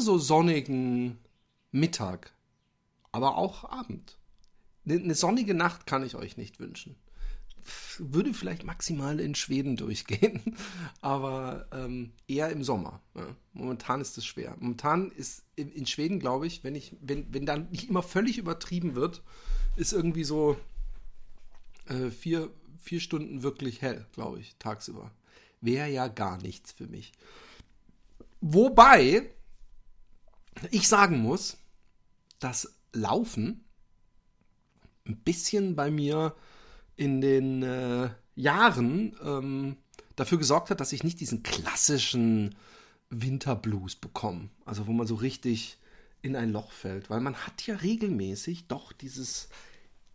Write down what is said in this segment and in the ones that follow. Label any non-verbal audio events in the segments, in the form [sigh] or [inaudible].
Genauso sonnigen Mittag, aber auch Abend. Eine sonnige Nacht kann ich euch nicht wünschen. Würde vielleicht maximal in Schweden durchgehen, [laughs] aber ähm, eher im Sommer. Ja. Momentan ist es schwer. Momentan ist in Schweden, glaube ich, wenn ich, wenn, wenn dann nicht immer völlig übertrieben wird, ist irgendwie so äh, vier, vier Stunden wirklich hell, glaube ich, tagsüber. Wäre ja gar nichts für mich. Wobei ich sagen muss, dass Laufen ein bisschen bei mir in den äh, Jahren ähm, dafür gesorgt hat, dass ich nicht diesen klassischen Winterblues bekomme. Also wo man so richtig in ein Loch fällt. Weil man hat ja regelmäßig doch dieses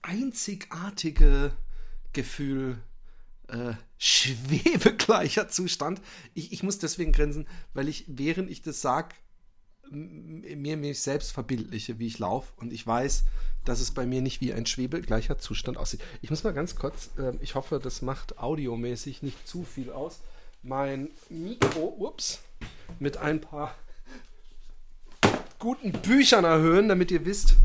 einzigartige Gefühl äh, schwebegleicher Zustand. Ich, ich muss deswegen grinsen, weil ich, während ich das sage, mir mich selbst verbildliche, wie ich laufe und ich weiß, dass es bei mir nicht wie ein schwebegleicher Zustand aussieht. Ich muss mal ganz kurz, äh, ich hoffe, das macht audiomäßig nicht zu viel aus, mein Mikro, ups, mit ein paar guten Büchern erhöhen, damit ihr wisst,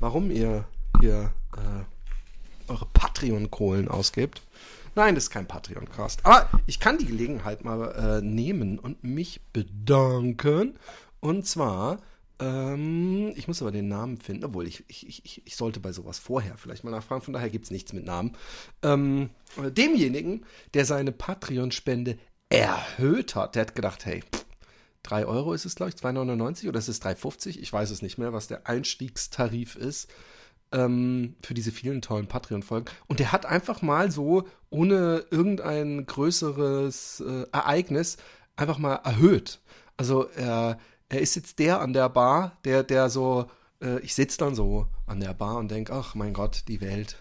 warum ihr hier äh, eure Patreon-Kohlen ausgebt. Nein, das ist kein Patreon-Cast. Aber ich kann die Gelegenheit mal äh, nehmen und mich bedanken. Und zwar, ähm, ich muss aber den Namen finden, obwohl ich, ich, ich, ich sollte bei sowas vorher vielleicht mal nachfragen. Von daher gibt es nichts mit Namen. Ähm, demjenigen, der seine Patreon-Spende erhöht hat, der hat gedacht, hey, 3 Euro ist es, glaube ich, 2,99 oder ist es 3,50? Ich weiß es nicht mehr, was der Einstiegstarif ist ähm, für diese vielen tollen Patreon-Folgen. Und der hat einfach mal so, ohne irgendein größeres äh, Ereignis, einfach mal erhöht. Also er, er ist jetzt der an der Bar, der, der so, äh, ich sitze dann so an der Bar und denke, ach mein Gott, die Welt.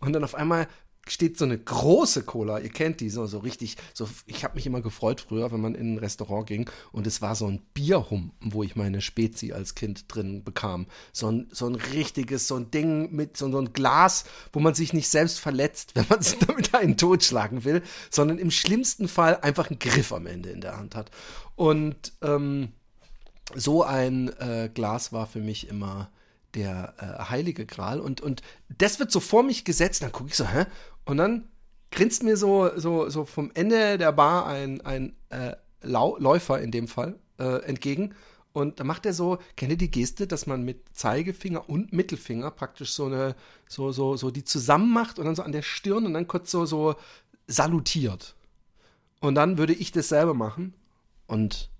Und dann auf einmal steht so eine große Cola, ihr kennt die, so, so richtig, so, ich habe mich immer gefreut früher, wenn man in ein Restaurant ging und es war so ein Bierhumpen, wo ich meine Spezi als Kind drin bekam. So ein, so ein richtiges, so ein Ding mit so, so ein Glas, wo man sich nicht selbst verletzt, [laughs] wenn man sich damit einen totschlagen will, sondern im schlimmsten Fall einfach einen Griff am Ende in der Hand hat. Und ähm, so ein äh, Glas war für mich immer der äh, heilige Gral und, und das wird so vor mich gesetzt, dann gucke ich so, hä? Und dann grinst mir so, so, so vom Ende der Bar ein, ein äh, Läufer in dem Fall äh, entgegen. Und da macht er so, kennt ihr die Geste, dass man mit Zeigefinger und Mittelfinger praktisch so eine, so, so, so die zusammen macht und dann so an der Stirn und dann kurz so, so salutiert. Und dann würde ich das selber machen. Und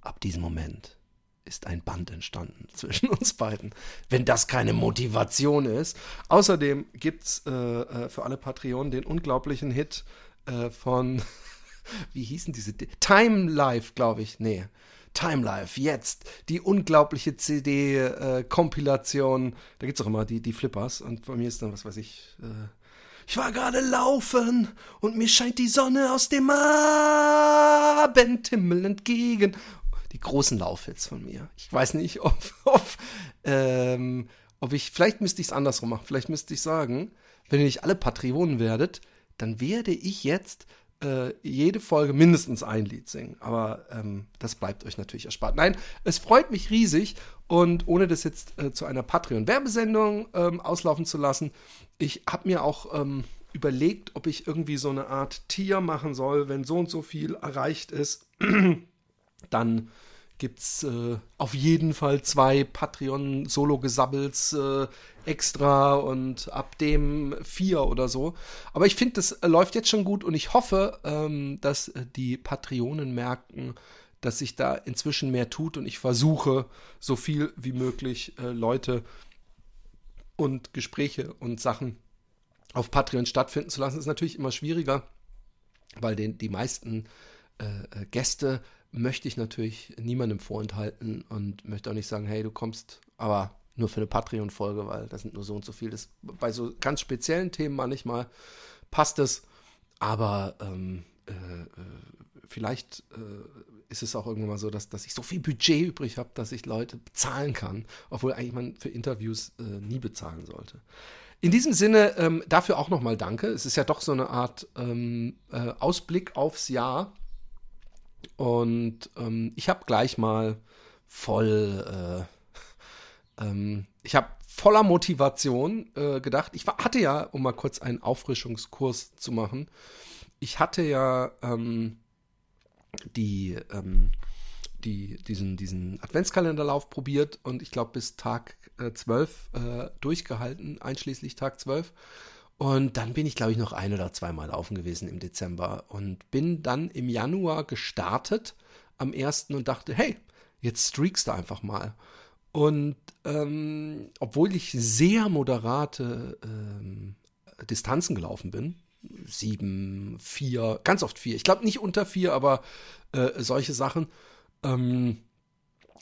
ab diesem Moment ist ein Band entstanden [laughs] zwischen uns beiden. Wenn das keine Motivation ist. Außerdem gibt es äh, äh, für alle Patreonen den unglaublichen Hit äh, von, [laughs] wie hießen diese? Time Life, glaube ich. Nee. Time Life, jetzt die unglaubliche CD-Kompilation. Äh, da gibt es auch immer die, die Flippers und bei mir ist dann, was weiß ich, äh, ich war gerade laufen und mir scheint die Sonne aus dem Abendhimmel entgegen die großen Laufhits von mir. Ich weiß nicht, [laughs] ob, ob, ähm, ob ich, vielleicht müsste ich es andersrum machen. Vielleicht müsste ich sagen, wenn ihr nicht alle Patreonen werdet, dann werde ich jetzt äh, jede Folge mindestens ein Lied singen. Aber ähm, das bleibt euch natürlich erspart. Nein, es freut mich riesig und ohne das jetzt äh, zu einer Patreon-Werbesendung ähm, auslaufen zu lassen, ich habe mir auch ähm, überlegt, ob ich irgendwie so eine Art Tier machen soll, wenn so und so viel erreicht ist. [clears throat] dann gibt es äh, auf jeden Fall zwei Patreon-Solo-Gesabbels äh, extra und ab dem vier oder so. Aber ich finde, das äh, läuft jetzt schon gut und ich hoffe, ähm, dass äh, die Patreonen merken, dass sich da inzwischen mehr tut und ich versuche, so viel wie möglich äh, Leute und Gespräche und Sachen auf Patreon stattfinden zu lassen, ist natürlich immer schwieriger, weil den, die meisten Gäste möchte ich natürlich niemandem vorenthalten und möchte auch nicht sagen, hey, du kommst aber nur für eine Patreon-Folge, weil das sind nur so und so viel. Bei so ganz speziellen Themen manchmal passt es, aber ähm, äh, äh vielleicht äh, ist es auch irgendwann mal so, dass, dass ich so viel Budget übrig habe, dass ich Leute bezahlen kann, obwohl eigentlich man für Interviews äh, nie bezahlen sollte. In diesem Sinne ähm, dafür auch nochmal danke. Es ist ja doch so eine Art ähm, äh, Ausblick aufs Jahr. Und ähm, ich habe gleich mal voll, äh, [laughs] ähm, ich habe voller Motivation äh, gedacht. Ich war, hatte ja, um mal kurz einen Auffrischungskurs zu machen, ich hatte ja ähm, die, ähm, die, diesen, diesen Adventskalenderlauf probiert und ich glaube bis Tag äh, 12 äh, durchgehalten, einschließlich Tag 12. Und dann bin ich, glaube ich, noch ein oder zweimal laufen gewesen im Dezember und bin dann im Januar gestartet am 1. und dachte, hey, jetzt streakst du einfach mal. Und ähm, obwohl ich sehr moderate ähm, Distanzen gelaufen bin, sieben, vier, ganz oft vier. Ich glaube nicht unter vier, aber äh, solche Sachen ähm,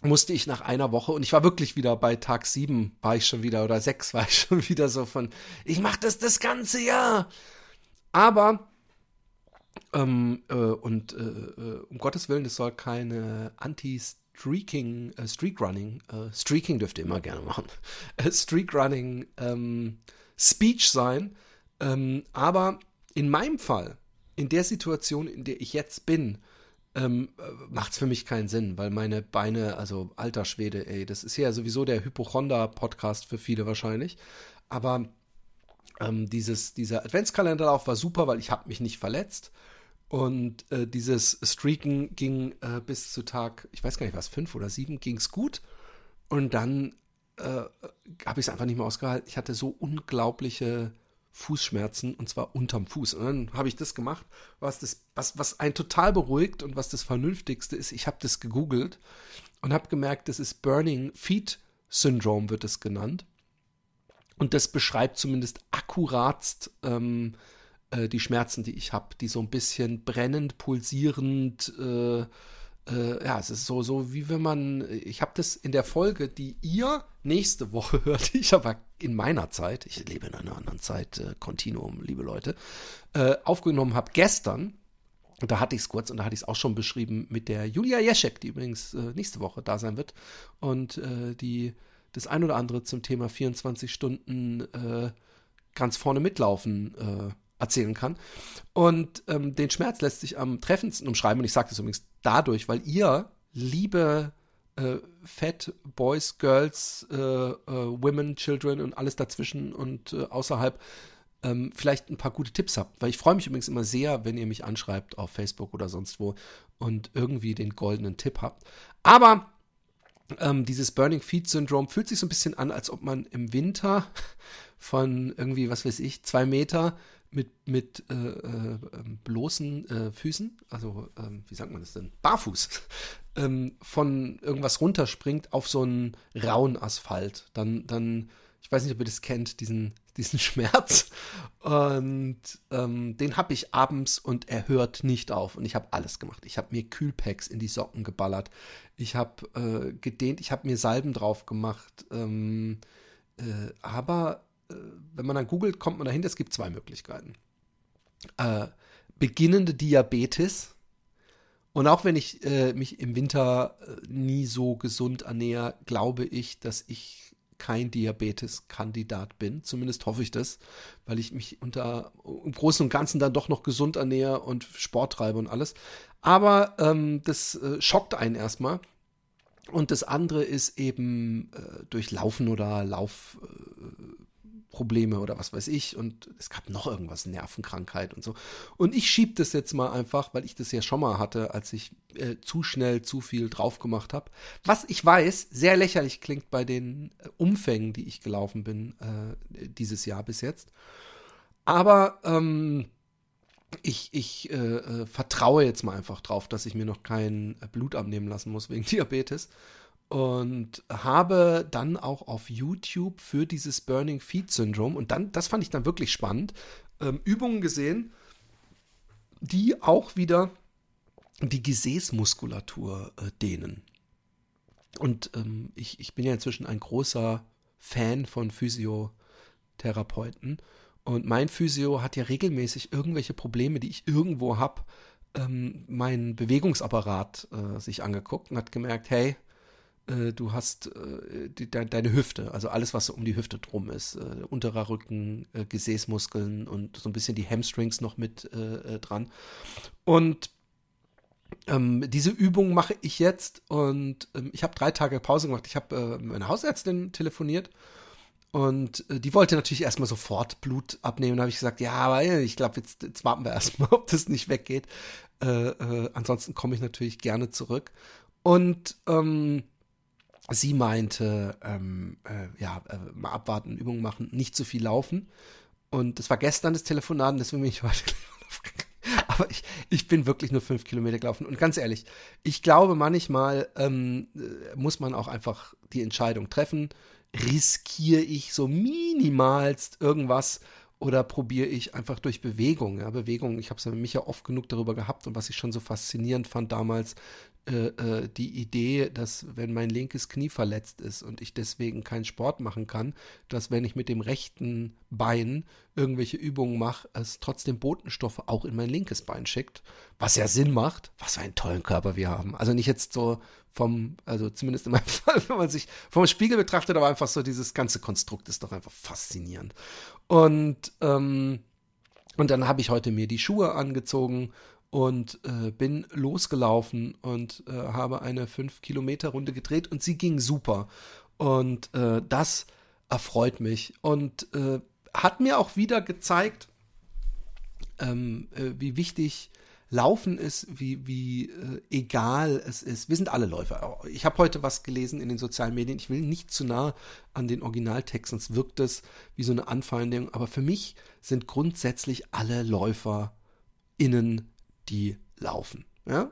musste ich nach einer Woche und ich war wirklich wieder bei Tag sieben, war ich schon wieder oder sechs war ich [laughs] schon wieder so von, ich mache das das ganze Jahr. Aber ähm, äh, und äh, äh um Gottes Willen, es soll keine Anti-Streaking, äh, Streak-Running, äh, Streaking dürft ihr immer gerne machen, [laughs] Streak-Running ähm, Speech sein. Ähm, aber in meinem Fall, in der Situation, in der ich jetzt bin, ähm, äh, macht es für mich keinen Sinn, weil meine Beine, also alter Schwede, ey, das ist ja sowieso der Hypochonder-Podcast für viele wahrscheinlich. Aber ähm, dieses, dieser Adventskalenderlauf war super, weil ich habe mich nicht verletzt. Und äh, dieses Streaken ging äh, bis zu Tag, ich weiß gar nicht was, fünf oder sieben, ging es gut. Und dann äh, habe ich es einfach nicht mehr ausgehalten. Ich hatte so unglaubliche Fußschmerzen und zwar unterm Fuß. Und dann habe ich das gemacht, was, das, was, was einen total beruhigt und was das Vernünftigste ist. Ich habe das gegoogelt und habe gemerkt, das ist Burning Feet Syndrome, wird es genannt. Und das beschreibt zumindest akkuratst ähm, äh, die Schmerzen, die ich habe, die so ein bisschen brennend, pulsierend, äh, äh, ja, es ist so, so wie wenn man, ich habe das in der Folge, die ihr nächste Woche [laughs] hört, ich aber in meiner Zeit, ich lebe in einer anderen Zeit, äh, Kontinuum, liebe Leute, äh, aufgenommen habe gestern. Und da hatte ich es kurz und da hatte ich es auch schon beschrieben mit der Julia Jeschek, die übrigens äh, nächste Woche da sein wird und äh, die das ein oder andere zum Thema 24 Stunden äh, ganz vorne mitlaufen äh, erzählen kann. Und ähm, den Schmerz lässt sich am treffendsten umschreiben. Und ich sage das übrigens dadurch, weil ihr, liebe äh, Fat Boys, Girls, äh, äh, Women, Children und alles dazwischen und äh, außerhalb, ähm, vielleicht ein paar gute Tipps habt. Weil ich freue mich übrigens immer sehr, wenn ihr mich anschreibt auf Facebook oder sonst wo und irgendwie den goldenen Tipp habt. Aber ähm, dieses Burning Feet Syndrome fühlt sich so ein bisschen an, als ob man im Winter [laughs] von irgendwie, was weiß ich, zwei Meter mit, mit äh, äh, ähm, bloßen äh, Füßen, also ähm, wie sagt man das denn? Barfuß, [laughs] ähm, von irgendwas runterspringt auf so einen rauen Asphalt. Dann, dann, ich weiß nicht, ob ihr das kennt, diesen, [laughs] diesen Schmerz. Und ähm, den habe ich abends und er hört nicht auf. Und ich habe alles gemacht. Ich habe mir Kühlpacks in die Socken geballert. Ich habe äh, gedehnt, ich habe mir Salben drauf gemacht. Ähm, äh, aber wenn man dann googelt, kommt man dahinter, es gibt zwei Möglichkeiten. Äh, beginnende Diabetes. Und auch wenn ich äh, mich im Winter äh, nie so gesund ernähre, glaube ich, dass ich kein Diabetes-Kandidat bin. Zumindest hoffe ich das, weil ich mich unter im Großen und Ganzen dann doch noch gesund ernähre und Sport treibe und alles. Aber ähm, das äh, schockt einen erstmal. Und das andere ist eben äh, durch Laufen oder Lauf, äh, Probleme oder was weiß ich und es gab noch irgendwas, Nervenkrankheit und so. Und ich schieb das jetzt mal einfach, weil ich das ja schon mal hatte, als ich äh, zu schnell zu viel drauf gemacht habe. Was ich weiß, sehr lächerlich klingt bei den äh, Umfängen, die ich gelaufen bin äh, dieses Jahr bis jetzt. Aber ähm, ich, ich äh, äh vertraue jetzt mal einfach drauf, dass ich mir noch kein Blut abnehmen lassen muss wegen [laughs] Diabetes. Und habe dann auch auf YouTube für dieses Burning Feet Syndrome und dann, das fand ich dann wirklich spannend, ähm, Übungen gesehen, die auch wieder die Gesäßmuskulatur äh, dehnen. Und ähm, ich, ich bin ja inzwischen ein großer Fan von Physiotherapeuten. Und mein Physio hat ja regelmäßig irgendwelche Probleme, die ich irgendwo habe, ähm, meinen Bewegungsapparat äh, sich angeguckt und hat gemerkt, hey, äh, du hast äh, die, de, deine Hüfte, also alles, was so um die Hüfte drum ist, äh, unterer Rücken, äh, Gesäßmuskeln und so ein bisschen die Hamstrings noch mit äh, dran. Und ähm, diese Übung mache ich jetzt und ähm, ich habe drei Tage Pause gemacht. Ich habe meine Hausärztin telefoniert und äh, die wollte natürlich erstmal sofort Blut abnehmen. Da habe ich gesagt, ja, aber ich glaube, jetzt, jetzt, warten wir [laughs] erstmal, ob das nicht weggeht. Äh, äh, ansonsten komme ich natürlich gerne zurück. Und ähm, sie meinte, ähm, äh, ja, äh, mal abwarten, Übungen machen, nicht zu viel laufen. Und das war gestern das Telefonat, deswegen bin ich heute [laughs] Aber ich, ich bin wirklich nur fünf Kilometer gelaufen. Und ganz ehrlich, ich glaube, manchmal ähm, äh, muss man auch einfach die Entscheidung treffen. Riskiere ich so minimalst irgendwas oder probiere ich einfach durch Bewegung? Ja, Bewegung, ich habe es ja mit Micha oft genug darüber gehabt und was ich schon so faszinierend fand damals, äh, äh, die Idee, dass wenn mein linkes Knie verletzt ist und ich deswegen keinen Sport machen kann, dass wenn ich mit dem rechten Bein irgendwelche Übungen mache, es trotzdem Botenstoffe auch in mein linkes Bein schickt, was ja Sinn macht. Was für einen tollen Körper wir haben. Also nicht jetzt so vom, also zumindest in meinem [laughs] Fall, wenn man sich vom Spiegel betrachtet, aber einfach so dieses ganze Konstrukt ist doch einfach faszinierend. Und ähm, und dann habe ich heute mir die Schuhe angezogen und äh, bin losgelaufen und äh, habe eine 5-Kilometer-Runde gedreht und sie ging super. Und äh, das erfreut mich und äh, hat mir auch wieder gezeigt, ähm, äh, wie wichtig Laufen ist, wie, wie äh, egal es ist. Wir sind alle Läufer. Ich habe heute was gelesen in den sozialen Medien. Ich will nicht zu nah an den Originaltext, sonst wirkt es wie so eine Anfeindung. Aber für mich sind grundsätzlich alle Läufer innen die laufen. Ja?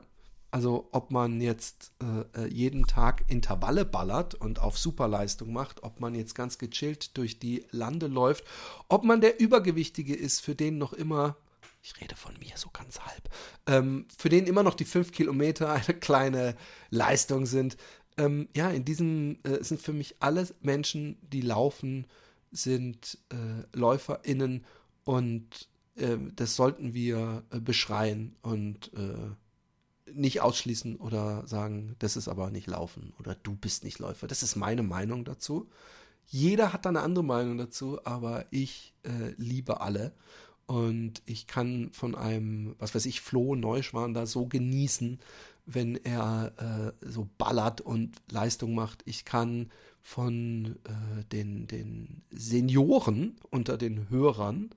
Also ob man jetzt äh, äh, jeden Tag Intervalle ballert und auf Superleistung macht, ob man jetzt ganz gechillt durch die Lande läuft, ob man der Übergewichtige ist, für den noch immer, ich rede von mir so ganz halb, ähm, für den immer noch die fünf Kilometer eine kleine Leistung sind. Ähm, ja, in diesem äh, sind für mich alle Menschen, die laufen, sind äh, LäuferInnen und äh, das sollten wir äh, beschreien und äh, nicht ausschließen oder sagen, das ist aber nicht Laufen oder du bist nicht Läufer. Das ist meine Meinung dazu. Jeder hat da eine andere Meinung dazu, aber ich äh, liebe alle. Und ich kann von einem, was weiß ich, Flo Neuschwan da so genießen, wenn er äh, so ballert und Leistung macht. Ich kann von äh, den, den Senioren unter den Hörern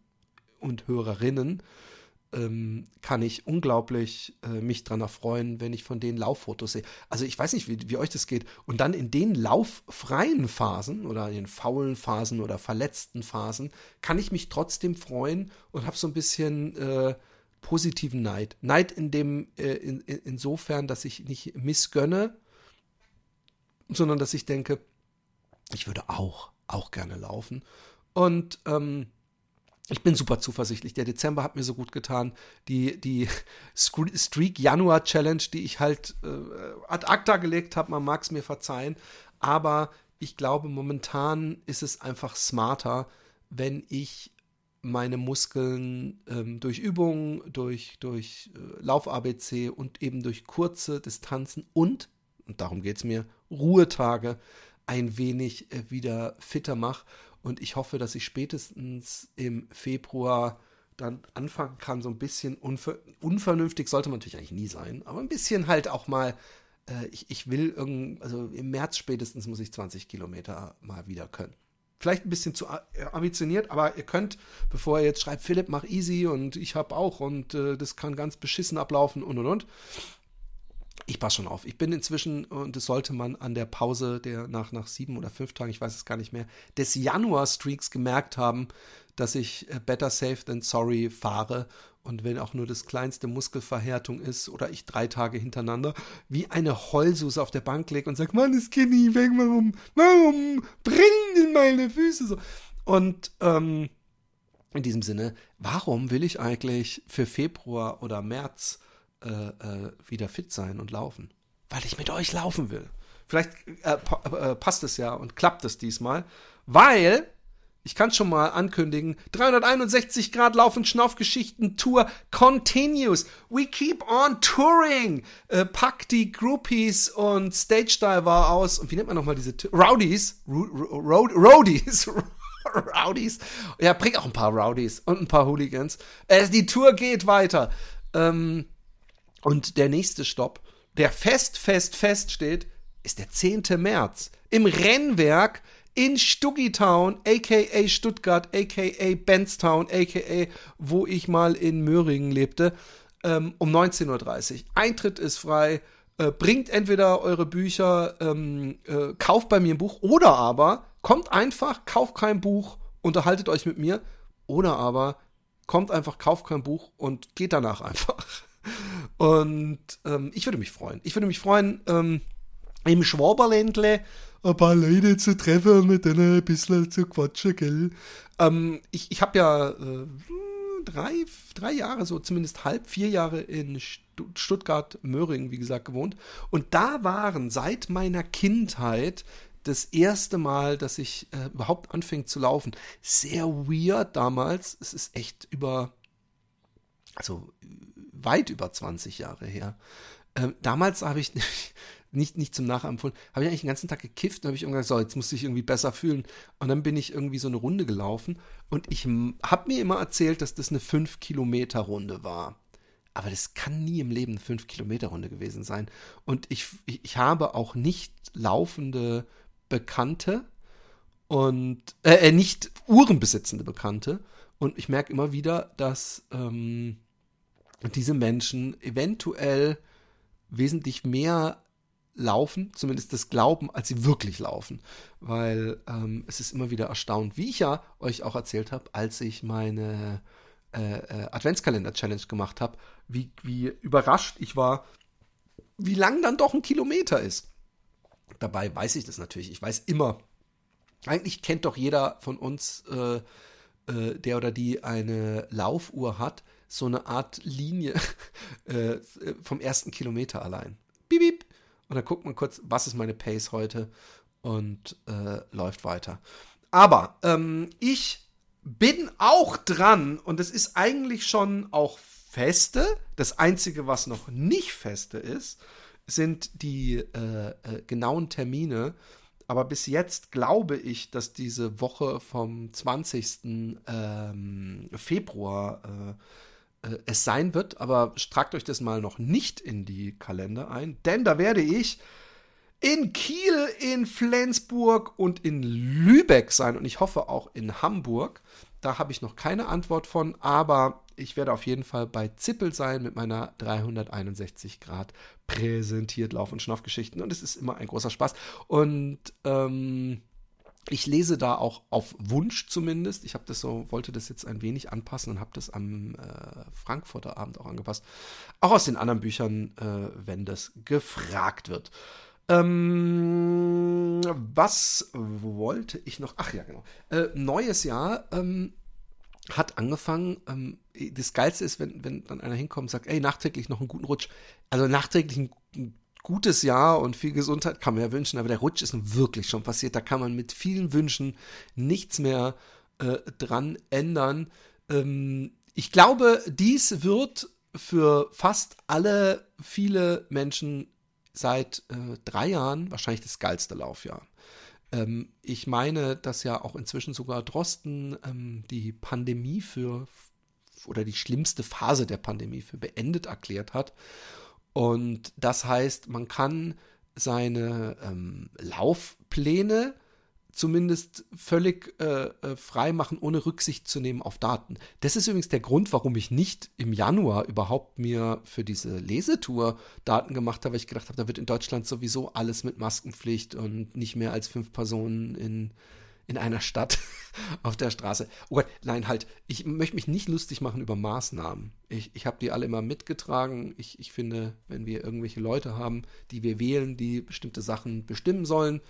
und Hörerinnen ähm, kann ich unglaublich äh, mich dran erfreuen, wenn ich von denen Lauffotos sehe. Also ich weiß nicht, wie, wie euch das geht. Und dann in den lauffreien Phasen oder in den faulen Phasen oder verletzten Phasen kann ich mich trotzdem freuen und habe so ein bisschen äh, positiven Neid. Neid in dem, äh, in, in, insofern, dass ich nicht missgönne, sondern dass ich denke, ich würde auch, auch gerne laufen. Und ähm, ich bin super zuversichtlich. Der Dezember hat mir so gut getan. Die, die Streak Januar Challenge, die ich halt äh, ad acta gelegt habe, man mag es mir verzeihen. Aber ich glaube, momentan ist es einfach smarter, wenn ich meine Muskeln ähm, durch Übungen, durch, durch äh, Lauf-ABC und eben durch kurze Distanzen und, und darum geht es mir, Ruhetage ein wenig äh, wieder fitter mache. Und ich hoffe, dass ich spätestens im Februar dann anfangen kann, so ein bisschen unver unvernünftig, sollte man natürlich eigentlich nie sein, aber ein bisschen halt auch mal, äh, ich, ich will irgend, also im März spätestens muss ich 20 Kilometer mal wieder können. Vielleicht ein bisschen zu äh, ambitioniert, aber ihr könnt, bevor ihr jetzt schreibt, Philipp, mach easy und ich habe auch und äh, das kann ganz beschissen ablaufen und und und ich passe schon auf. Ich bin inzwischen, und das sollte man an der Pause der nach, nach sieben oder fünf Tagen, ich weiß es gar nicht mehr, des Januar-Streaks gemerkt haben, dass ich äh, Better Safe than Sorry fahre und wenn auch nur das kleinste Muskelverhärtung ist oder ich drei Tage hintereinander wie eine Heulsuse auf der Bank lege und sage, Mann, das nicht weg, warum, warum brennen meine Füße so? Und ähm, in diesem Sinne, warum will ich eigentlich für Februar oder März äh, äh, wieder fit sein und laufen? Weil ich mit euch laufen will. Vielleicht äh, äh passt es ja und klappt es diesmal, weil ich kann schon mal ankündigen. 361 Grad Laufen Schnaufgeschichten Tour continues. We keep on touring. Äh, pack die Groupies und Stage Diver aus. Und wie nennt man nochmal diese T Rowdies? Roadies. [laughs] Rowdies. Ja, bring auch ein paar Rowdies und ein paar Hooligans. Äh, die Tour geht weiter. Ähm, und der nächste Stopp, der fest, fest, fest steht, ist der 10. März. Im Rennwerk in Stuggitown, aka Stuttgart, aka Benstown, aka wo ich mal in Möhringen lebte, ähm, um 19.30 Uhr. Eintritt ist frei. Äh, bringt entweder eure Bücher, ähm, äh, kauft bei mir ein Buch oder aber kommt einfach, kauft kein Buch, unterhaltet euch mit mir oder aber kommt einfach, kauft kein Buch und geht danach einfach. Und ähm, ich würde mich freuen. Ich würde mich freuen, ähm, im Schwaberländle ein paar Leute zu treffen und mit denen ein bisschen zu quatschen, gell? Ähm, ich ich habe ja äh, drei, drei Jahre, so zumindest halb, vier Jahre in Stuttgart-Möhringen, wie gesagt, gewohnt. Und da waren seit meiner Kindheit das erste Mal, dass ich äh, überhaupt anfing zu laufen. Sehr weird damals. Es ist echt über, also weit über 20 Jahre her. Ähm, damals habe ich [laughs] nicht, nicht zum Nachempfunden. Habe ich eigentlich den ganzen Tag gekifft und habe ich irgendwann gesagt, so, jetzt muss ich irgendwie besser fühlen. Und dann bin ich irgendwie so eine Runde gelaufen und ich habe mir immer erzählt, dass das eine 5-Kilometer-Runde war. Aber das kann nie im Leben eine 5-Kilometer-Runde gewesen sein. Und ich, ich habe auch nicht laufende Bekannte und äh, äh nicht uhrenbesitzende Bekannte. Und ich merke immer wieder, dass ähm, diese Menschen eventuell wesentlich mehr laufen, zumindest das glauben, als sie wirklich laufen. Weil ähm, es ist immer wieder erstaunt, wie ich ja euch auch erzählt habe, als ich meine äh, äh, Adventskalender-Challenge gemacht habe, wie, wie überrascht ich war, wie lang dann doch ein Kilometer ist. Dabei weiß ich das natürlich. Ich weiß immer, eigentlich kennt doch jeder von uns, äh, äh, der oder die eine Laufuhr hat, so eine Art Linie [laughs] äh, vom ersten Kilometer allein. Bip, bip. Und dann guckt man kurz, was ist meine Pace heute und äh, läuft weiter. Aber ähm, ich bin auch dran und es ist eigentlich schon auch feste. Das Einzige, was noch nicht feste ist, sind die äh, äh, genauen Termine. Aber bis jetzt glaube ich, dass diese Woche vom 20. Ähm, Februar äh, äh, es sein wird, aber tragt euch das mal noch nicht in die Kalender ein, denn da werde ich in Kiel, in Flensburg und in Lübeck sein und ich hoffe auch in Hamburg. Da habe ich noch keine Antwort von, aber ich werde auf jeden Fall bei Zippel sein mit meiner 361 Grad präsentiert Lauf- und Schnaufgeschichten und es ist immer ein großer Spaß. Und ähm, ich lese da auch auf Wunsch zumindest. Ich habe das so, wollte das jetzt ein wenig anpassen und habe das am äh, Frankfurter Abend auch angepasst. Auch aus den anderen Büchern, äh, wenn das gefragt wird. Ähm, was wollte ich noch? Ach ja, genau. Äh, neues Jahr ähm, hat angefangen. Ähm, das Geilste ist, wenn, wenn dann einer hinkommt und sagt, ey, nachträglich noch einen guten Rutsch. Also nachträglich einen gutes Jahr und viel Gesundheit kann man ja wünschen, aber der Rutsch ist nun wirklich schon passiert. Da kann man mit vielen Wünschen nichts mehr äh, dran ändern. Ähm, ich glaube, dies wird für fast alle, viele Menschen seit äh, drei Jahren wahrscheinlich das geilste Laufjahr. Ähm, ich meine, dass ja auch inzwischen sogar Drosten ähm, die Pandemie für oder die schlimmste Phase der Pandemie für beendet erklärt hat. Und das heißt, man kann seine ähm, Laufpläne zumindest völlig äh, äh, frei machen, ohne Rücksicht zu nehmen auf Daten. Das ist übrigens der Grund, warum ich nicht im Januar überhaupt mir für diese Lesetour Daten gemacht habe, weil ich gedacht habe, da wird in Deutschland sowieso alles mit Maskenpflicht und nicht mehr als fünf Personen in, in einer Stadt [laughs] auf der Straße. Oh Gott, nein, halt, ich möchte mich nicht lustig machen über Maßnahmen. Ich, ich habe die alle immer mitgetragen. Ich, ich finde, wenn wir irgendwelche Leute haben, die wir wählen, die bestimmte Sachen bestimmen sollen,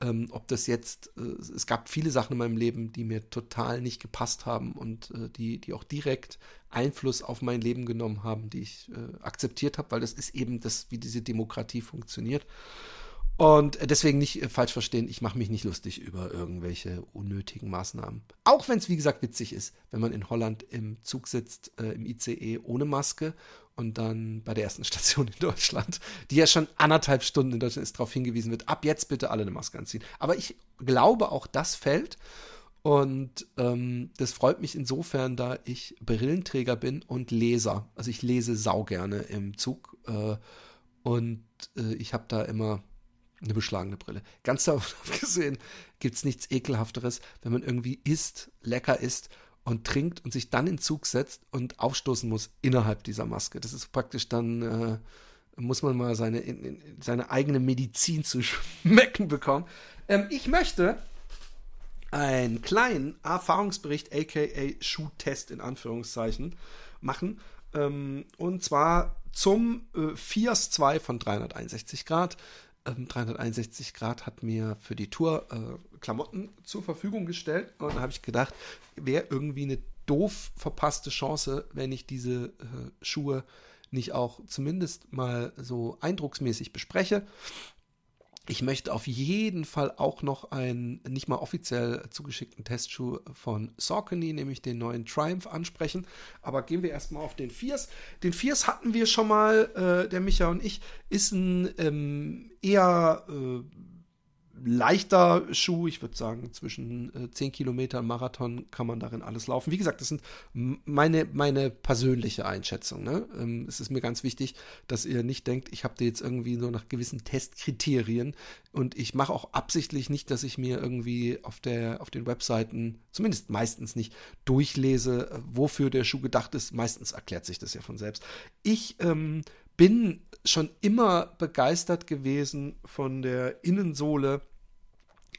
ähm, ob das jetzt, äh, es gab viele Sachen in meinem Leben, die mir total nicht gepasst haben und äh, die, die auch direkt Einfluss auf mein Leben genommen haben, die ich äh, akzeptiert habe, weil das ist eben das, wie diese Demokratie funktioniert. Und deswegen nicht äh, falsch verstehen, ich mache mich nicht lustig über irgendwelche unnötigen Maßnahmen. Auch wenn es, wie gesagt, witzig ist, wenn man in Holland im Zug sitzt, äh, im ICE ohne Maske und dann bei der ersten [laughs] Station in Deutschland, die ja schon anderthalb Stunden in Deutschland ist, darauf hingewiesen wird, ab jetzt bitte alle eine Maske anziehen. Aber ich glaube, auch das fällt. Und ähm, das freut mich insofern, da ich Brillenträger bin und Leser. Also ich lese sau gerne im Zug. Äh, und äh, ich habe da immer eine beschlagene Brille. Ganz davon abgesehen [laughs] gibt es nichts Ekelhafteres, wenn man irgendwie isst, lecker isst und trinkt und sich dann in Zug setzt und aufstoßen muss innerhalb dieser Maske. Das ist praktisch dann, äh, muss man mal seine, in, in, seine eigene Medizin zu [laughs] schmecken bekommen. Ähm, ich möchte einen kleinen Erfahrungsbericht, aka Schuhtest in Anführungszeichen, machen. Ähm, und zwar zum äh, FIAS 2 von 361 Grad. 361 ähm, Grad hat mir für die Tour äh, Klamotten zur Verfügung gestellt und da habe ich gedacht, wäre irgendwie eine doof verpasste Chance, wenn ich diese äh, Schuhe nicht auch zumindest mal so eindrucksmäßig bespreche. Ich möchte auf jeden Fall auch noch einen nicht mal offiziell zugeschickten Testschuh von Saucony, nämlich den neuen Triumph, ansprechen. Aber gehen wir erstmal auf den Fierce. Den Fierce hatten wir schon mal, äh, der Micha und ich, ist ein ähm, eher äh, leichter Schuh. Ich würde sagen, zwischen äh, 10 Kilometern Marathon kann man darin alles laufen. Wie gesagt, das sind meine, meine persönliche Einschätzung. Ne? Ähm, es ist mir ganz wichtig, dass ihr nicht denkt, ich habe da jetzt irgendwie so nach gewissen Testkriterien und ich mache auch absichtlich nicht, dass ich mir irgendwie auf, der, auf den Webseiten, zumindest meistens nicht, durchlese, wofür der Schuh gedacht ist. Meistens erklärt sich das ja von selbst. Ich ähm, bin schon immer begeistert gewesen von der Innensohle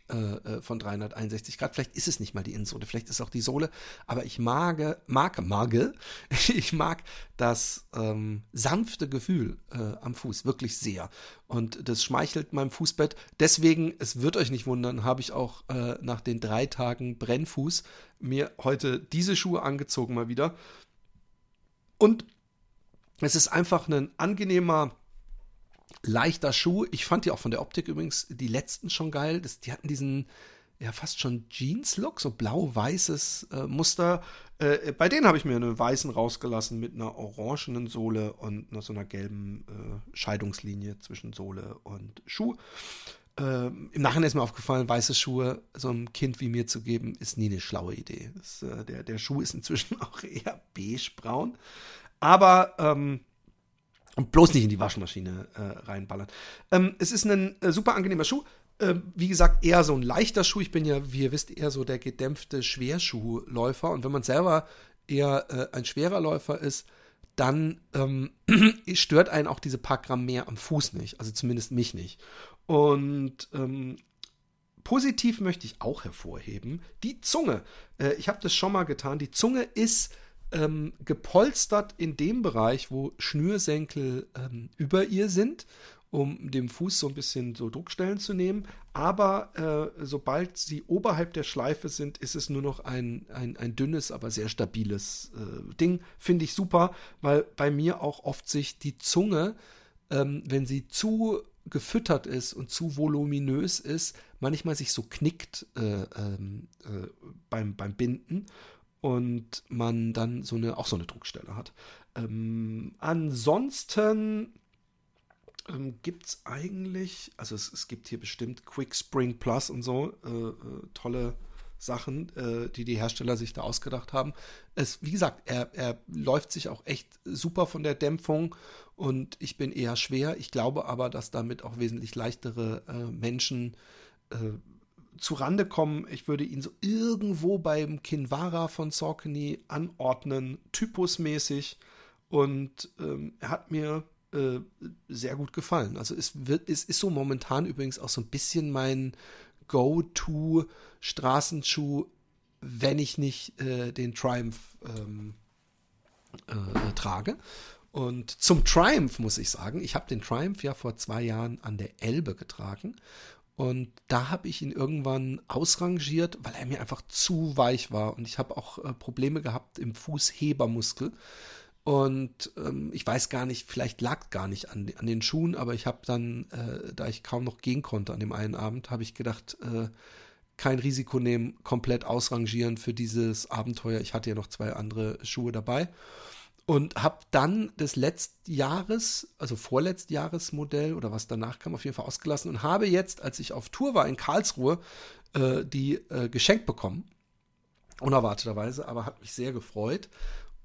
äh, äh von 361 Grad. Vielleicht ist es nicht mal die Innensohle, vielleicht ist es auch die Sohle, aber ich mag, mag, mag, [laughs] ich mag das ähm, sanfte Gefühl äh, am Fuß wirklich sehr. Und das schmeichelt meinem Fußbett. Deswegen, es wird euch nicht wundern, habe ich auch äh, nach den drei Tagen Brennfuß mir heute diese Schuhe angezogen mal wieder. Und es ist einfach ein angenehmer, leichter Schuh. Ich fand die auch von der Optik übrigens die letzten schon geil. Das, die hatten diesen ja fast schon Jeans-Look, so blau-weißes äh, Muster. Äh, bei denen habe ich mir einen weißen rausgelassen mit einer orangenen Sohle und noch so einer gelben äh, Scheidungslinie zwischen Sohle und Schuh. Ähm, Im Nachhinein ist mir aufgefallen, weiße Schuhe so einem Kind wie mir zu geben, ist nie eine schlaue Idee. Das, äh, der, der Schuh ist inzwischen [laughs] auch eher beige-braun. Aber ähm, bloß nicht in die Waschmaschine äh, reinballern. Ähm, es ist ein äh, super angenehmer Schuh. Äh, wie gesagt, eher so ein leichter Schuh. Ich bin ja, wie ihr wisst, eher so der gedämpfte Schwerschuhläufer. Und wenn man selber eher äh, ein schwerer Läufer ist, dann ähm, [clears throat] stört einen auch diese paar Gramm mehr am Fuß nicht. Also zumindest mich nicht. Und ähm, positiv möchte ich auch hervorheben, die Zunge. Äh, ich habe das schon mal getan. Die Zunge ist ähm, gepolstert in dem Bereich, wo Schnürsenkel ähm, über ihr sind, um dem Fuß so ein bisschen so Druckstellen zu nehmen. Aber äh, sobald sie oberhalb der Schleife sind, ist es nur noch ein, ein, ein dünnes, aber sehr stabiles äh, Ding. Finde ich super, weil bei mir auch oft sich die Zunge, ähm, wenn sie zu gefüttert ist und zu voluminös ist, manchmal sich so knickt äh, ähm, äh, beim, beim Binden und man dann so eine, auch so eine Druckstelle hat. Ähm, ansonsten ähm, gibt es eigentlich, also es, es, gibt hier bestimmt Quick Spring Plus und so, äh, äh, tolle Sachen, äh, die die Hersteller sich da ausgedacht haben. Es, wie gesagt, er, er läuft sich auch echt super von der Dämpfung und ich bin eher schwer. Ich glaube aber, dass damit auch wesentlich leichtere äh, Menschen äh, zu Rande kommen. Ich würde ihn so irgendwo beim Kinvara von Saucony anordnen, typusmäßig. Und ähm, er hat mir äh, sehr gut gefallen. Also es wird, es ist so momentan übrigens auch so ein bisschen mein Go-To-Straßenschuh, wenn ich nicht äh, den Triumph ähm, äh, trage. Und zum Triumph muss ich sagen, ich habe den Triumph ja vor zwei Jahren an der Elbe getragen. Und da habe ich ihn irgendwann ausrangiert, weil er mir einfach zu weich war. Und ich habe auch äh, Probleme gehabt im Fußhebermuskel. Und ähm, ich weiß gar nicht, vielleicht lag gar nicht an, an den Schuhen, aber ich habe dann, äh, da ich kaum noch gehen konnte an dem einen Abend, habe ich gedacht, äh, kein Risiko nehmen, komplett ausrangieren für dieses Abenteuer. Ich hatte ja noch zwei andere Schuhe dabei und habe dann des letzten Jahres, also vorletzt Jahresmodell oder was danach kam, auf jeden Fall ausgelassen und habe jetzt, als ich auf Tour war in Karlsruhe, äh, die äh, geschenkt bekommen. Unerwarteterweise, aber hat mich sehr gefreut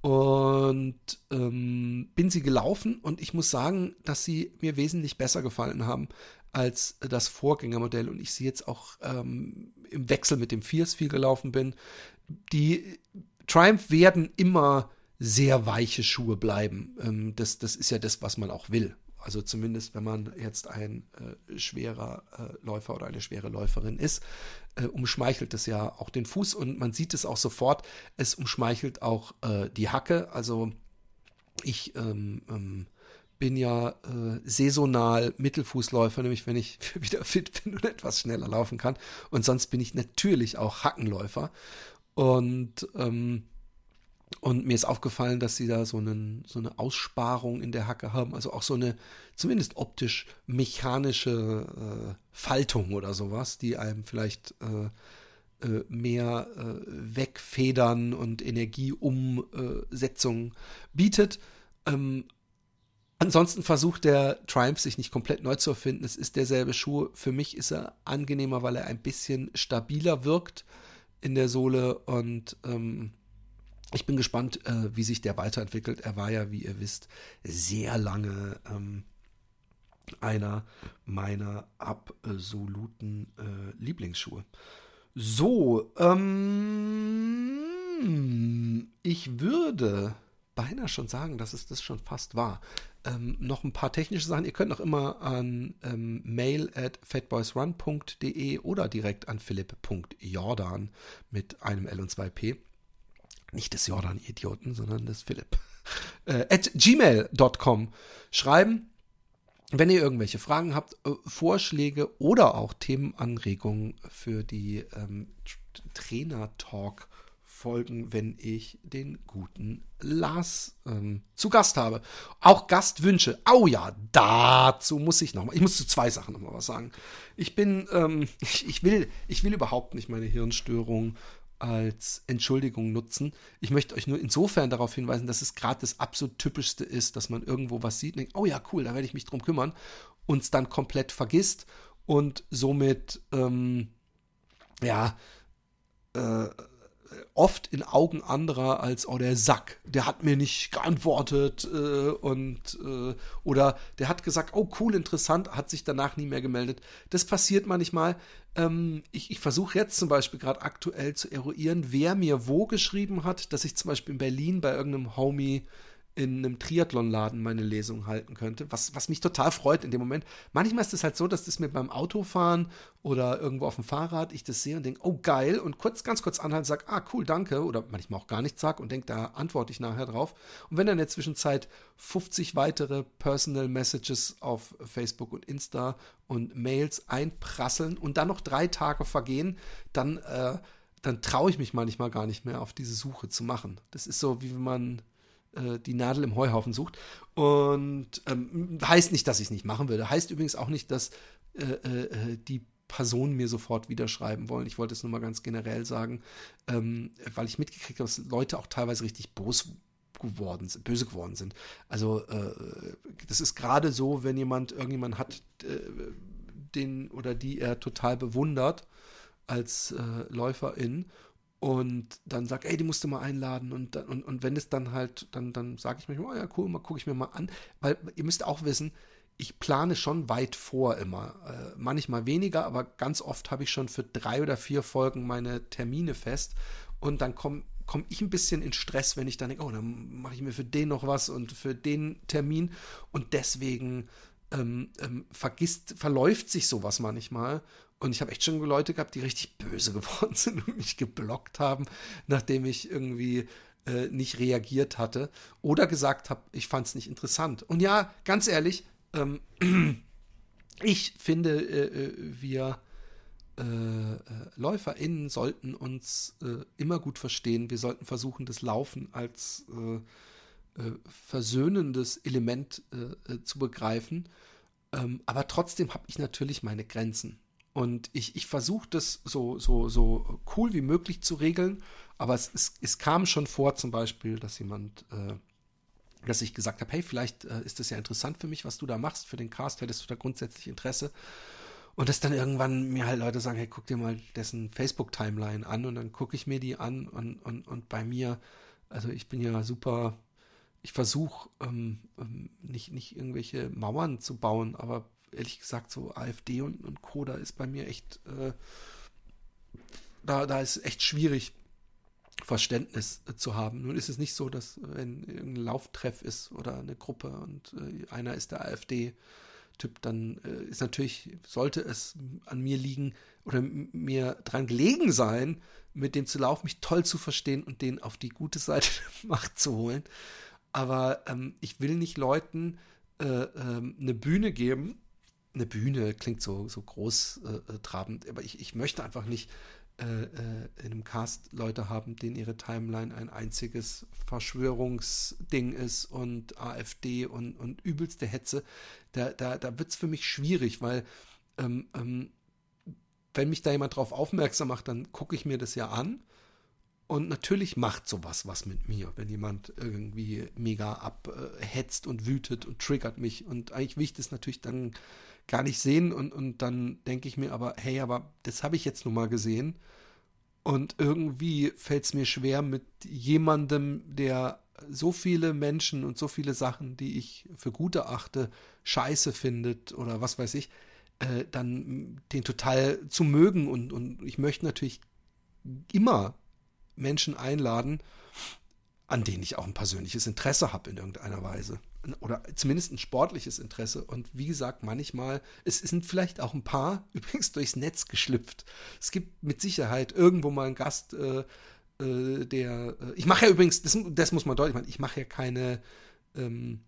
und ähm, bin sie gelaufen und ich muss sagen, dass sie mir wesentlich besser gefallen haben als das Vorgängermodell und ich sie jetzt auch ähm, im Wechsel mit dem Fierce viel gelaufen bin. Die Triumph werden immer sehr weiche Schuhe bleiben. Ähm, das, das ist ja das, was man auch will. Also zumindest, wenn man jetzt ein äh, schwerer äh, Läufer oder eine schwere Läuferin ist, äh, umschmeichelt es ja auch den Fuß und man sieht es auch sofort. Es umschmeichelt auch äh, die Hacke. Also ich ähm, ähm, bin ja äh, saisonal Mittelfußläufer, nämlich wenn ich [laughs] wieder fit bin und etwas schneller laufen kann. Und sonst bin ich natürlich auch Hackenläufer. Und ähm, und mir ist aufgefallen, dass sie da so, einen, so eine Aussparung in der Hacke haben, also auch so eine zumindest optisch mechanische äh, Faltung oder sowas, die einem vielleicht äh, äh, mehr äh, Wegfedern und Energieumsetzung bietet. Ähm, ansonsten versucht der Triumph sich nicht komplett neu zu erfinden. Es ist derselbe Schuh. Für mich ist er angenehmer, weil er ein bisschen stabiler wirkt in der Sohle und ähm, ich bin gespannt, äh, wie sich der weiterentwickelt. Er war ja, wie ihr wisst, sehr lange ähm, einer meiner absoluten äh, Lieblingsschuhe. So, ähm, ich würde beinahe schon sagen, dass es das schon fast war. Ähm, noch ein paar technische Sachen. Ihr könnt noch immer an ähm, mail at fatboysrun.de oder direkt an philipp.jordan mit einem L und zwei P nicht des Jordan-Idioten, sondern des Philipp, [laughs] äh, at gmail.com schreiben. Wenn ihr irgendwelche Fragen habt, äh, Vorschläge oder auch Themenanregungen für die ähm, Trainer-Talk folgen, wenn ich den guten Lars ähm, zu Gast habe. Auch Gastwünsche. Oh ja, dazu muss ich nochmal. Ich muss zu zwei Sachen nochmal was sagen. Ich bin, ähm, [laughs] ich, ich, will, ich will überhaupt nicht meine Hirnstörung als Entschuldigung nutzen. Ich möchte euch nur insofern darauf hinweisen, dass es gerade das absolut typischste ist, dass man irgendwo was sieht und denkt, oh ja, cool, da werde ich mich drum kümmern, und es dann komplett vergisst und somit, ähm, ja, äh, oft in Augen anderer als, oh, der Sack, der hat mir nicht geantwortet äh, und äh, oder der hat gesagt, oh, cool, interessant, hat sich danach nie mehr gemeldet. Das passiert manchmal. Ähm, ich, ich versuche jetzt zum Beispiel gerade aktuell zu eruieren, wer mir wo geschrieben hat, dass ich zum Beispiel in Berlin bei irgendeinem Homie in einem Triathlonladen meine Lesung halten könnte, was, was mich total freut in dem Moment. Manchmal ist es halt so, dass das mir beim Autofahren oder irgendwo auf dem Fahrrad ich das sehe und denke, oh geil, und kurz, ganz kurz anhalten, sage, ah cool, danke, oder manchmal auch gar nichts sage und denke, da antworte ich nachher drauf. Und wenn dann in der Zwischenzeit 50 weitere Personal Messages auf Facebook und Insta und Mails einprasseln und dann noch drei Tage vergehen, dann, äh, dann traue ich mich manchmal gar nicht mehr auf diese Suche zu machen. Das ist so, wie wenn man äh, die Nadel im Heuhaufen sucht. Und ähm, heißt nicht, dass ich es nicht machen würde. Heißt übrigens auch nicht, dass äh, äh, die Personen mir sofort wieder schreiben wollen. Ich wollte es nur mal ganz generell sagen, ähm, weil ich mitgekriegt habe, dass Leute auch teilweise richtig bos geworden sind, böse geworden sind. Also äh, das ist gerade so, wenn jemand irgendjemand hat, äh, den oder die er total bewundert als äh, Läuferin und dann sagt, ey, die musst du mal einladen und, und, und wenn es dann halt, dann, dann sage ich mir, oh ja, cool, mal gucke ich mir mal an, weil ihr müsst auch wissen, ich plane schon weit vor immer. Äh, manchmal weniger, aber ganz oft habe ich schon für drei oder vier Folgen meine Termine fest und dann komme komm ich ein bisschen in Stress, wenn ich dann denke, oh, dann mache ich mir für den noch was und für den Termin und deswegen ähm, ähm, vergisst, verläuft sich sowas manchmal Und ich habe echt schon Leute gehabt, die richtig böse [laughs] geworden sind und mich geblockt haben, nachdem ich irgendwie äh, nicht reagiert hatte oder gesagt habe, ich fand es nicht interessant. Und ja, ganz ehrlich, ähm, [clears throat] ich finde, äh, äh wir äh, äh LäuferInnen sollten uns äh, immer gut verstehen. Wir sollten versuchen, das Laufen als versöhnendes Element zu begreifen. Ähm, aber trotzdem habe ich natürlich meine Grenzen. Und ich, ich versuche das so, so, so cool wie möglich zu regeln. Aber es, es, es kam schon vor, zum Beispiel, dass jemand äh, dass ich gesagt habe, hey, vielleicht äh, ist das ja interessant für mich, was du da machst für den Cast, hättest du da grundsätzlich Interesse. Und dass dann irgendwann mir halt Leute sagen, hey, guck dir mal dessen Facebook-Timeline an und dann gucke ich mir die an und, und, und bei mir, also ich bin ja super, ich versuche ähm, ähm, nicht, nicht irgendwelche Mauern zu bauen, aber ehrlich gesagt, so AfD und, und Co., da ist bei mir echt, äh, da, da ist echt schwierig, Verständnis äh, zu haben. Nun ist es nicht so, dass äh, wenn ein Lauftreff ist oder eine Gruppe und äh, einer ist der AfD-Typ, dann äh, ist natürlich, sollte es an mir liegen oder mir dran gelegen sein, mit dem zu laufen, mich toll zu verstehen und den auf die gute Seite [laughs] der Macht zu holen. Aber ähm, ich will nicht Leuten äh, ähm, eine Bühne geben. Eine Bühne klingt so, so groß äh, trabend, aber ich, ich möchte einfach nicht äh, äh, in einem Cast Leute haben, denen ihre Timeline ein einziges Verschwörungsding ist und AfD und, und übelste Hetze, da, da, da wird es für mich schwierig, weil ähm, ähm, wenn mich da jemand drauf aufmerksam macht, dann gucke ich mir das ja an. Und natürlich macht sowas was mit mir, wenn jemand irgendwie mega abhetzt und wütet und triggert mich. Und eigentlich ich das natürlich dann gar nicht sehen und, und dann denke ich mir aber, hey, aber das habe ich jetzt nun mal gesehen und irgendwie fällt es mir schwer mit jemandem, der so viele Menschen und so viele Sachen, die ich für gute achte, scheiße findet oder was weiß ich, äh, dann den total zu mögen und, und ich möchte natürlich immer Menschen einladen, an denen ich auch ein persönliches Interesse habe in irgendeiner Weise. Oder zumindest ein sportliches Interesse. Und wie gesagt, manchmal, es sind vielleicht auch ein paar [laughs] übrigens durchs Netz geschlüpft. Es gibt mit Sicherheit irgendwo mal einen Gast, äh, äh, der. Äh, ich mache ja übrigens, das, das, muss man deutlich machen, ich mache ja keine. Ähm,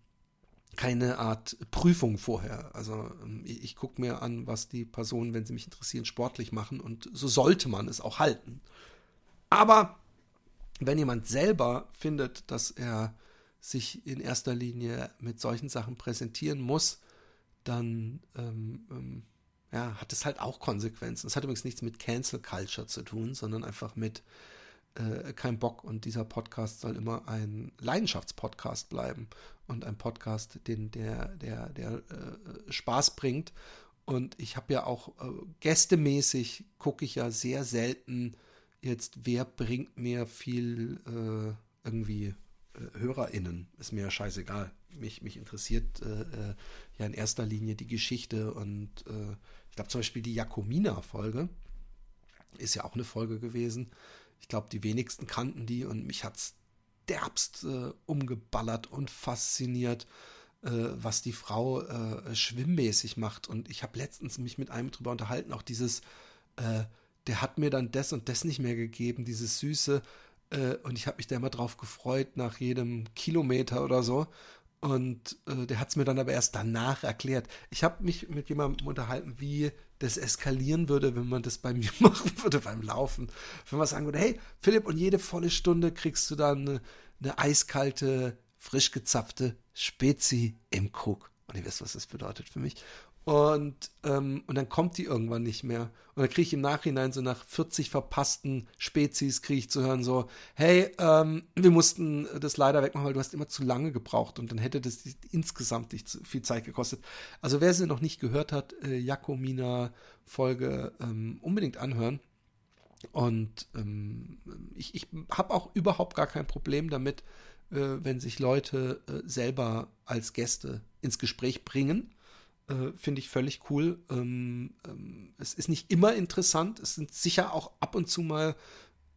keine Art Prüfung vorher. Also ähm, ich, ich gucke mir an, was die Personen, wenn sie mich interessieren, sportlich machen und so sollte man es auch halten. Aber wenn jemand selber findet, dass er sich in erster Linie mit solchen Sachen präsentieren muss, dann ähm, ähm, ja, hat es halt auch Konsequenzen. Es hat übrigens nichts mit Cancel Culture zu tun, sondern einfach mit äh, kein Bock. Und dieser Podcast soll immer ein Leidenschaftspodcast bleiben und ein Podcast, den der der der äh, Spaß bringt. Und ich habe ja auch äh, gästemäßig gucke ich ja sehr selten jetzt, wer bringt mir viel äh, irgendwie HörerInnen? Ist mir ja scheißegal. Mich, mich interessiert äh, äh, ja in erster Linie die Geschichte und äh, ich glaube zum Beispiel die Jakomina-Folge ist ja auch eine Folge gewesen. Ich glaube, die wenigsten kannten die und mich hat es derbst äh, umgeballert und fasziniert, was die Frau schwimmmäßig macht. Und ich habe letztens mich mit einem drüber unterhalten, auch dieses der hat mir dann das und das nicht mehr gegeben, dieses Süße. Äh, und ich habe mich da immer drauf gefreut, nach jedem Kilometer oder so. Und äh, der hat es mir dann aber erst danach erklärt. Ich habe mich mit jemandem unterhalten, wie das eskalieren würde, wenn man das bei mir [laughs] machen würde beim Laufen. Wenn man sagen würde, hey Philipp, und jede volle Stunde kriegst du dann eine, eine eiskalte, frisch gezapfte Spezi im Krug. Und ihr wisst, was das bedeutet für mich. Und, ähm, und dann kommt die irgendwann nicht mehr. Und dann kriege ich im Nachhinein so nach 40 verpassten Spezies, kriege ich zu hören so, hey, ähm, wir mussten das leider wegmachen, weil du hast immer zu lange gebraucht und dann hätte das insgesamt nicht viel Zeit gekostet. Also wer sie noch nicht gehört hat, äh, Jakomina Folge ähm, unbedingt anhören. Und ähm, ich, ich habe auch überhaupt gar kein Problem damit, äh, wenn sich Leute äh, selber als Gäste ins Gespräch bringen äh, Finde ich völlig cool. Ähm, ähm, es ist nicht immer interessant. Es sind sicher auch ab und zu mal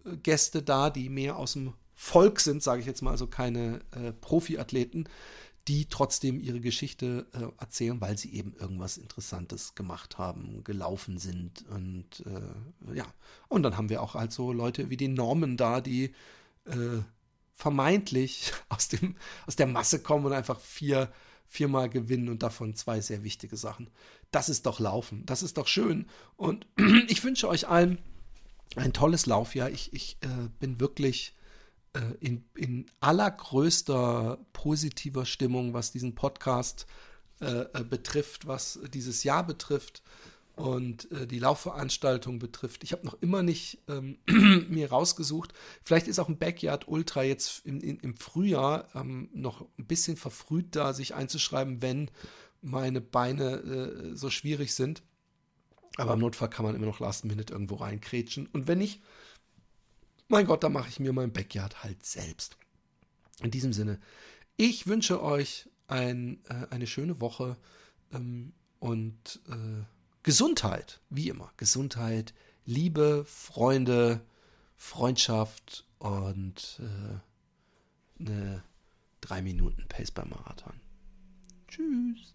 äh, Gäste da, die mehr aus dem Volk sind, sage ich jetzt mal, also keine äh, Profiathleten, die trotzdem ihre Geschichte äh, erzählen, weil sie eben irgendwas Interessantes gemacht haben, gelaufen sind und äh, ja. Und dann haben wir auch halt so Leute wie die Normen da, die äh, vermeintlich [laughs] aus dem aus der Masse kommen und einfach vier viermal gewinnen und davon zwei sehr wichtige Sachen. Das ist doch Laufen, das ist doch schön. Und [clears throat] ich wünsche euch allen ein tolles Laufjahr. Ich, ich äh, bin wirklich äh, in, in allergrößter positiver Stimmung, was diesen Podcast äh, äh betrifft, was dieses Jahr betrifft und äh, die Laufveranstaltung betrifft. Ich habe noch immer nicht ähm, [clears throat] mir rausgesucht. Vielleicht ist auch ein Backyard Ultra jetzt im, in, im Frühjahr ähm, noch ein bisschen verfrüht da, sich einzuschreiben, wenn meine Beine äh, so schwierig sind. Aber im Notfall kann man immer noch Last Minute irgendwo reinkrätschen. Und wenn nicht, mein Gott, dann mache ich mir mein Backyard halt selbst. In diesem Sinne, ich wünsche euch ein, äh, eine schöne Woche ähm, und äh, Gesundheit, wie immer, Gesundheit, Liebe, Freunde, Freundschaft und äh, eine 3 Minuten Pace beim Marathon. Tschüss.